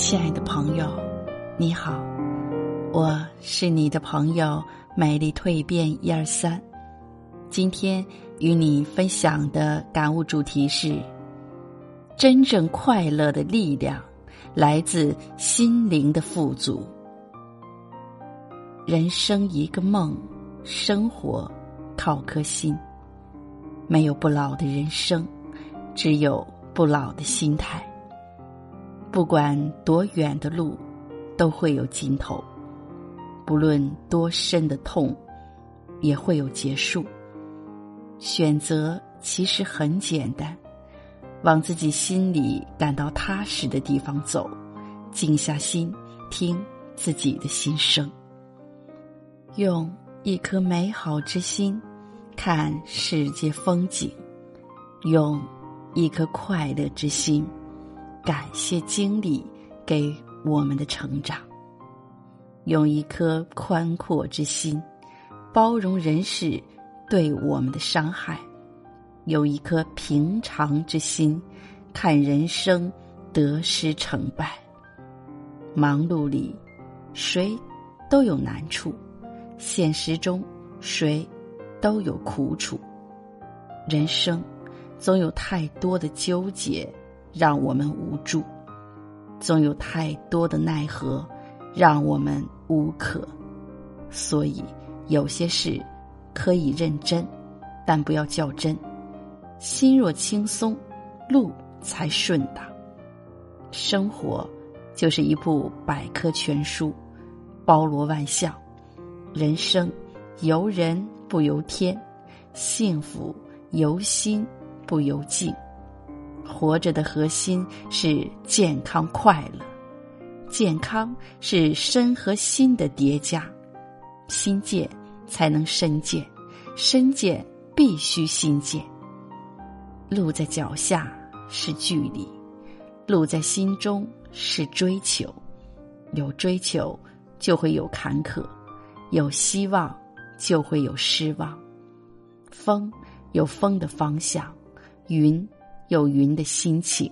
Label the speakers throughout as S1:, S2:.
S1: 亲爱的朋友，你好，我是你的朋友美丽蜕变一二三。今天与你分享的感悟主题是：真正快乐的力量来自心灵的富足。人生一个梦，生活靠颗心。没有不老的人生，只有不老的心态。不管多远的路，都会有尽头；不论多深的痛，也会有结束。选择其实很简单，往自己心里感到踏实的地方走，静下心听自己的心声，用一颗美好之心看世界风景，用一颗快乐之心。感谢经历给我们的成长，用一颗宽阔之心包容人世对我们的伤害，用一颗平常之心看人生得失成败。忙碌里，谁都有难处；现实中，谁都有苦楚。人生总有太多的纠结。让我们无助，总有太多的奈何，让我们无可。所以，有些事可以认真，但不要较真。心若轻松，路才顺当。生活就是一部百科全书，包罗万象。人生由人不由天，幸福由心不由境。活着的核心是健康快乐，健康是身和心的叠加，心健才能身健，身健必须心健。路在脚下是距离，路在心中是追求，有追求就会有坎坷，有希望就会有失望。风有风的方向，云。有云的心情，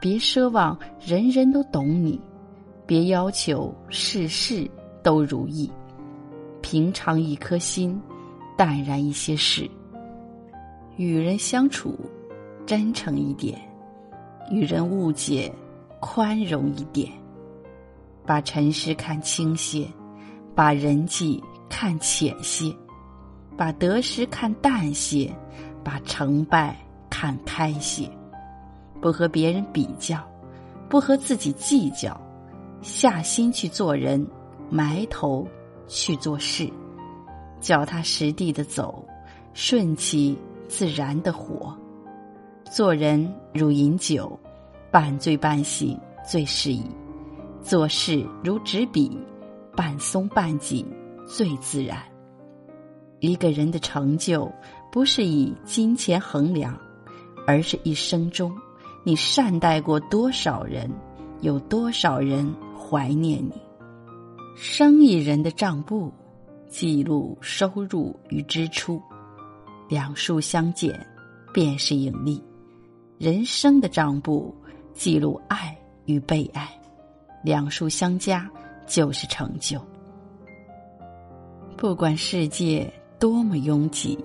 S1: 别奢望人人都懂你，别要求事事都如意，平常一颗心，淡然一些事。与人相处，真诚一点；与人误解，宽容一点。把尘世看清些，把人际看浅些，把得失看淡些，把成败。看开些，不和别人比较，不和自己计较，下心去做人，埋头去做事，脚踏实地的走，顺其自然的活。做人如饮酒，半醉半醒最适宜；做事如执笔，半松半紧最自然。一个人的成就，不是以金钱衡量。而是一生中，你善待过多少人，有多少人怀念你。生意人的账簿，记录收入与支出，两数相减，便是盈利。人生的账簿，记录爱与被爱，两数相加，就是成就。不管世界多么拥挤，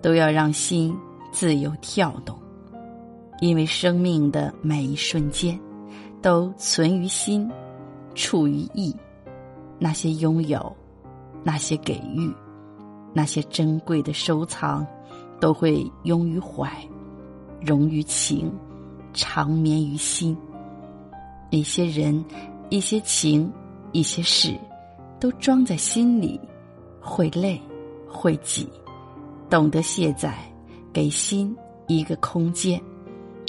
S1: 都要让心。自由跳动，因为生命的每一瞬间，都存于心，处于意。那些拥有，那些给予，那些珍贵的收藏，都会拥于怀，融于情，长眠于心。一些人，一些情，一些事，都装在心里，会累，会挤，懂得卸载。给心一个空间，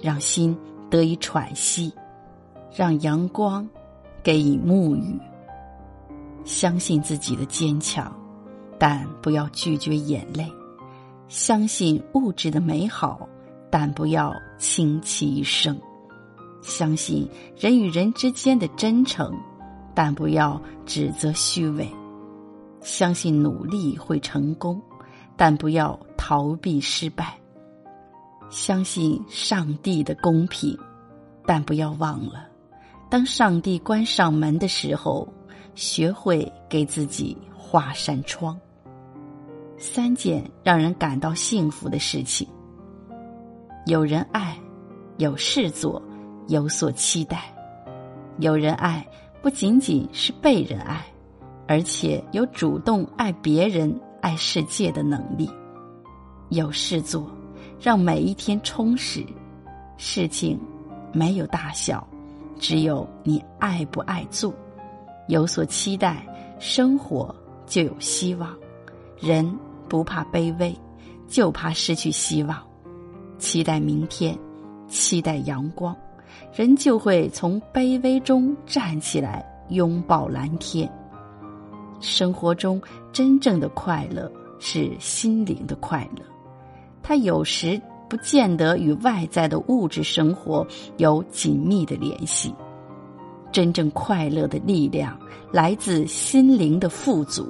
S1: 让心得以喘息，让阳光给以沐浴。相信自己的坚强，但不要拒绝眼泪；相信物质的美好，但不要倾其一生；相信人与人之间的真诚，但不要指责虚伪；相信努力会成功，但不要逃避失败。相信上帝的公平，但不要忘了，当上帝关上门的时候，学会给自己画扇窗。三件让人感到幸福的事情：有人爱，有事做，有所期待。有人爱，不仅仅是被人爱，而且有主动爱别人、爱世界的能力。有事做，让每一天充实。事情没有大小。只有你爱不爱做，有所期待，生活就有希望。人不怕卑微，就怕失去希望。期待明天，期待阳光，人就会从卑微中站起来，拥抱蓝天。生活中真正的快乐是心灵的快乐，它有时。不见得与外在的物质生活有紧密的联系。真正快乐的力量来自心灵的富足，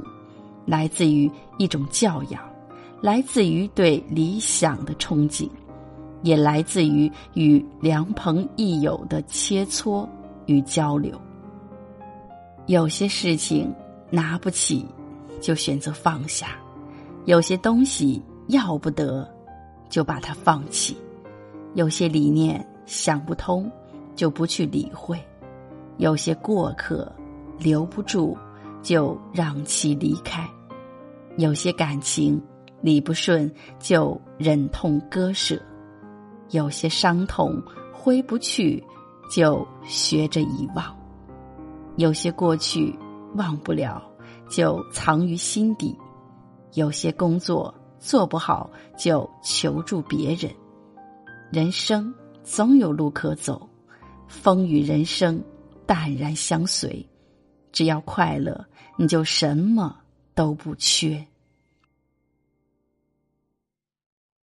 S1: 来自于一种教养，来自于对理想的憧憬，也来自于与良朋益友的切磋与交流。有些事情拿不起，就选择放下；有些东西要不得。就把它放弃，有些理念想不通，就不去理会；有些过客留不住，就让其离开；有些感情理不顺，就忍痛割舍；有些伤痛挥不去，就学着遗忘；有些过去忘不了，就藏于心底；有些工作。做不好就求助别人，人生总有路可走，风雨人生淡然相随，只要快乐，你就什么都不缺。